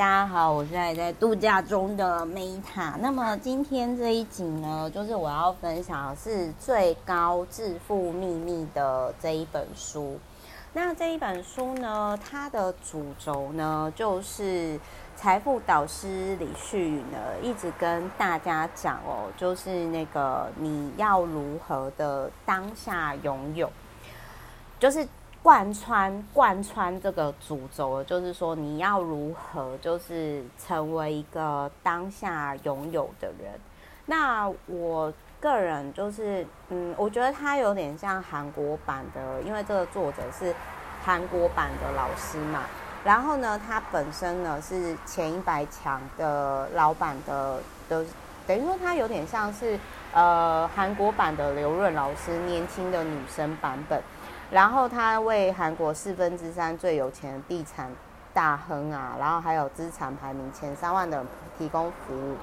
大家好，我是还在度假中的 Meta。那么今天这一集呢，就是我要分享的是《最高致富秘密》的这一本书。那这一本书呢，它的主轴呢，就是财富导师李旭呢，一直跟大家讲哦，就是那个你要如何的当下拥有，就是。贯穿贯穿这个主轴，就是说你要如何，就是成为一个当下拥有的人。那我个人就是，嗯，我觉得他有点像韩国版的，因为这个作者是韩国版的老师嘛。然后呢，他本身呢是前一百强的老板的的，等于说他有点像是呃韩国版的刘润老师，年轻的女生版本。然后他为韩国四分之三最有钱的地产大亨啊，然后还有资产排名前三万的人提供服务。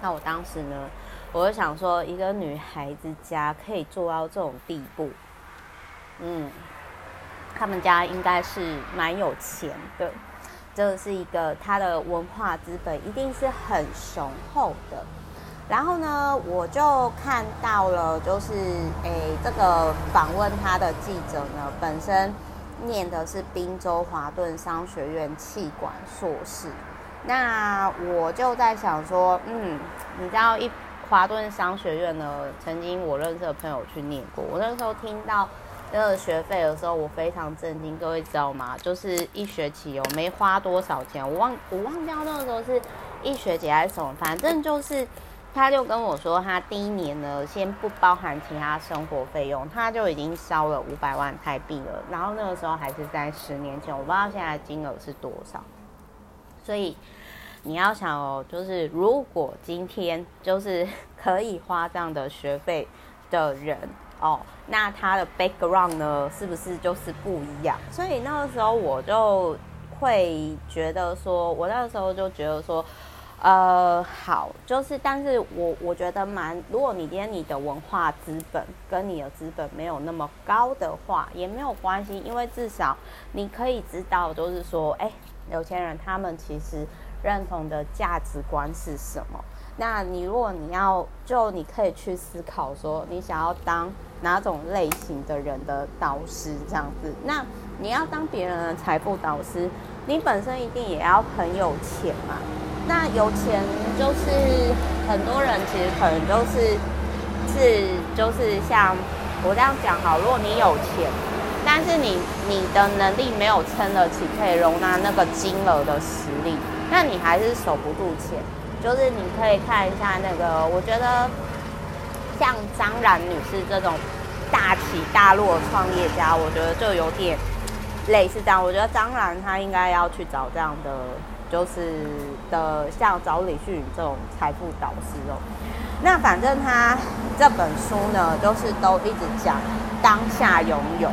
那我当时呢，我就想说，一个女孩子家可以做到这种地步，嗯，他们家应该是蛮有钱的，这是一个他的文化资本一定是很雄厚的。然后呢，我就看到了，就是诶，这个访问他的记者呢，本身念的是宾州华顿商学院气管硕士。那我就在想说，嗯，你知道一华顿商学院呢，曾经我认识的朋友去念过。我那时候听到那个学费的时候，我非常震惊。各位知道吗？就是一学期有没花多少钱，我忘我忘掉那个时候是一学期还是什么，反正就是。他就跟我说，他第一年呢，先不包含其他生活费用，他就已经烧了五百万台币了。然后那个时候还是在十年前，我不知道现在金额是多少。所以你要想哦，就是如果今天就是可以花这样的学费的人哦，那他的 background 呢，是不是就是不一样？所以那个时候我就会觉得说，我那个时候就觉得说。呃，好，就是，但是我我觉得蛮，如果你今天你的文化资本跟你的资本没有那么高的话，也没有关系，因为至少你可以知道，就是说，哎，有钱人他们其实认同的价值观是什么。那你如果你要，就你可以去思考说，你想要当哪种类型的人的导师这样子。那你要当别人的财富导师，你本身一定也要很有钱嘛。那有钱就是很多人其实可能都是是就是像我这样讲好，如果你有钱，但是你你的能力没有撑得起可以容纳那个金额的实力，那你还是守不住钱。就是你可以看一下那个，我觉得像张然女士这种大起大落的创业家，我觉得就有点类似这样。我觉得张然她应该要去找这样的。就是的，像找李旭宇这种财富导师哦。那反正他这本书呢，就是都一直讲当下拥有。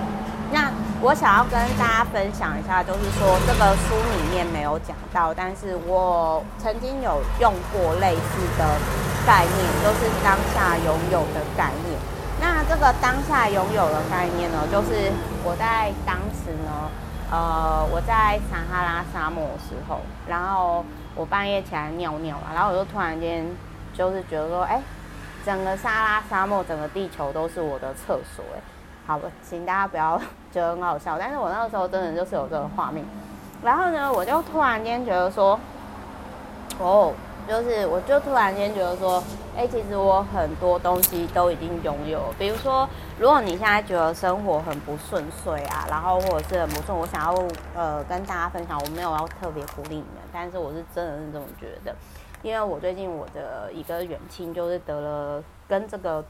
那我想要跟大家分享一下，就是说这个书里面没有讲到，但是我曾经有用过类似的概念，就是当下拥有的概念。那这个当下拥有的概念呢，就是我在当时呢。呃，我在撒哈拉沙漠的时候，然后我半夜起来尿尿嘛，然后我就突然间就是觉得说，哎，整个撒哈拉沙漠，整个地球都是我的厕所，哎，好吧，请大家不要觉得很好笑，但是我那个时候真的就是有这个画面，然后呢，我就突然间觉得说，哦。就是，我就突然间觉得说，哎、其实我很多东西都已经拥有。比如说，如果你现在觉得生活很不顺遂啊，然后或者是很不顺，我想要呃跟大家分享，我没有要特别鼓励你们，但是我是真的是这么觉得，因为我最近我的一个远亲就是得了跟这个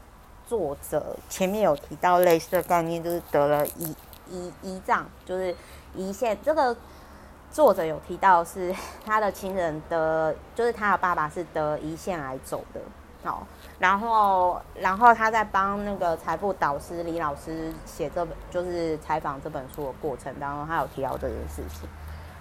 作者前面有提到类似的概念，就是得了胰胰胰脏，就是胰腺这个。作者有提到是 他的亲人得，就是他的爸爸是得胰腺癌走的，好，然后然后他在帮那个财富导师李老师写这本，就是采访这本书的过程当中，他有提到这件事情。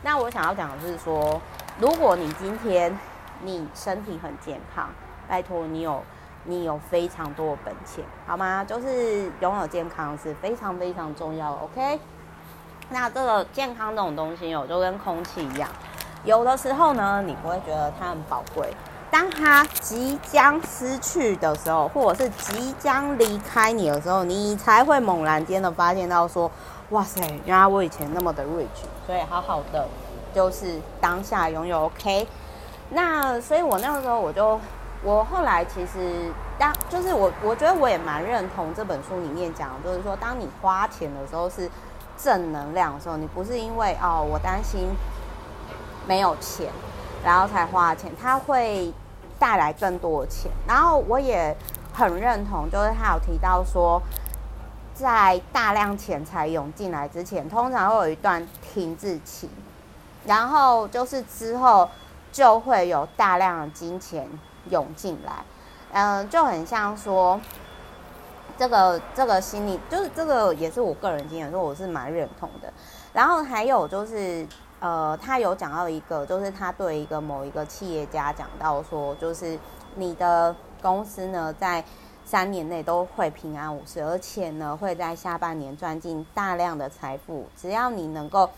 那我想要讲的是说，如果你今天你身体很健康，拜托你有你有非常多的本钱，好吗？就是拥有健康是非常非常重要的，OK？那这个健康这种东西哦，就跟空气一样，有的时候呢，你不会觉得它很宝贵。当它即将失去的时候，或者是即将离开你的时候，你才会猛然间的发现到说，哇塞，原来我以前那么的 rich，所以好好的就是当下拥有 OK。那所以我那个时候我就，我后来其实当就是我我觉得我也蛮认同这本书里面讲的，就是说当你花钱的时候是正能量的时候，你不是因为哦我担心没有钱。然后才花钱，它会带来更多的钱。然后我也很认同，就是他有提到说，在大量钱财涌进来之前，通常会有一段停滞期，然后就是之后就会有大量的金钱涌进来。嗯，就很像说，这个这个心理，就是这个也是我个人经验，说我是蛮认同的。然后还有就是。呃，他有讲到一个，就是他对一个某一个企业家讲到说，就是你的公司呢，在三年内都会平安无事，而且呢，会在下半年赚进大量的财富。只要你能够，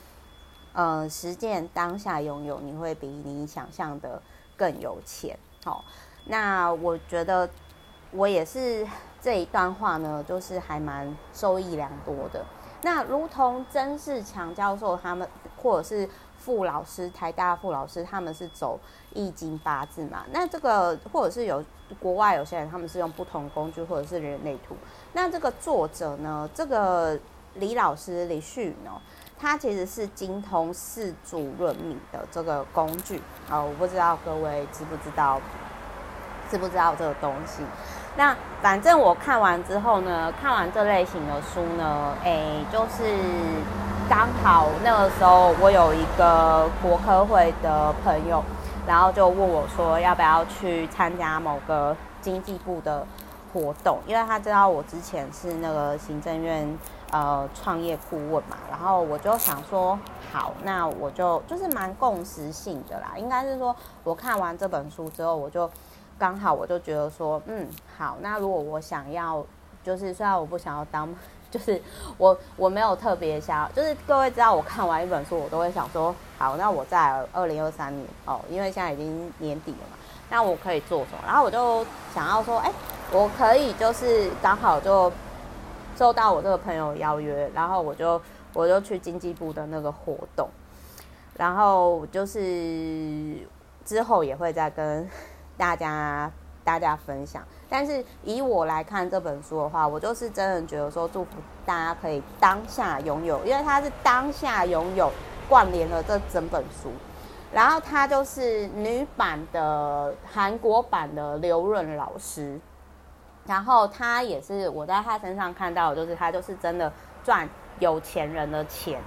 呃，实践当下拥有，你会比你想象的更有钱。好，那我觉得我也是这一段话呢，就是还蛮受益良多的。那如同曾仕强教授他们，或者是傅老师，台大傅老师，他们是走易经八字嘛？那这个或者是有国外有些人，他们是用不同工具，或者是人类图。那这个作者呢，这个李老师李旭呢，他其实是精通四柱论命的这个工具啊，我不知道各位知不知道，知不知道这个东西？那反正我看完之后呢，看完这类型的书呢，诶、就是刚好那个时候我有一个国科会的朋友，然后就问我说要不要去参加某个经济部的活动，因为他知道我之前是那个行政院呃创业顾问嘛，然后我就想说好，那我就就是蛮共识性的啦，应该是说我看完这本书之后我就。刚好我就觉得说，嗯，好，那如果我想要，就是虽然我不想要当，就是我我没有特别想要，就是各位知道我看完一本书，我都会想说，好，那我在二零二三年哦，因为现在已经年底了嘛，那我可以做什么？然后我就想要说，哎，我可以就是刚好就收到我这个朋友邀约，然后我就我就去经济部的那个活动，然后就是之后也会再跟。大家大家分享，但是以我来看这本书的话，我就是真的觉得说，祝福大家可以当下拥有，因为它是当下拥有贯连了这整本书。然后它就是女版的韩国版的刘润老师，然后他也是我在他身上看到，就是他就是真的赚有钱人的钱，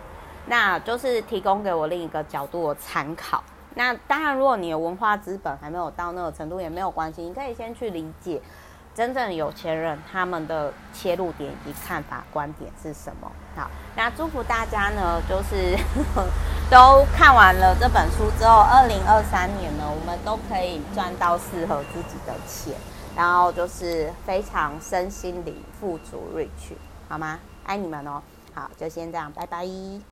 那就是提供给我另一个角度的参考。那当然，如果你的文化资本还没有到那个程度，也没有关系。你可以先去理解真正有钱人他们的切入点以及看法观点是什么。好，那祝福大家呢，就是 都看完了这本书之后，二零二三年呢，我们都可以赚到适合自己的钱，然后就是非常身心灵富足 rich，好吗？爱你们哦。好，就先这样，拜拜。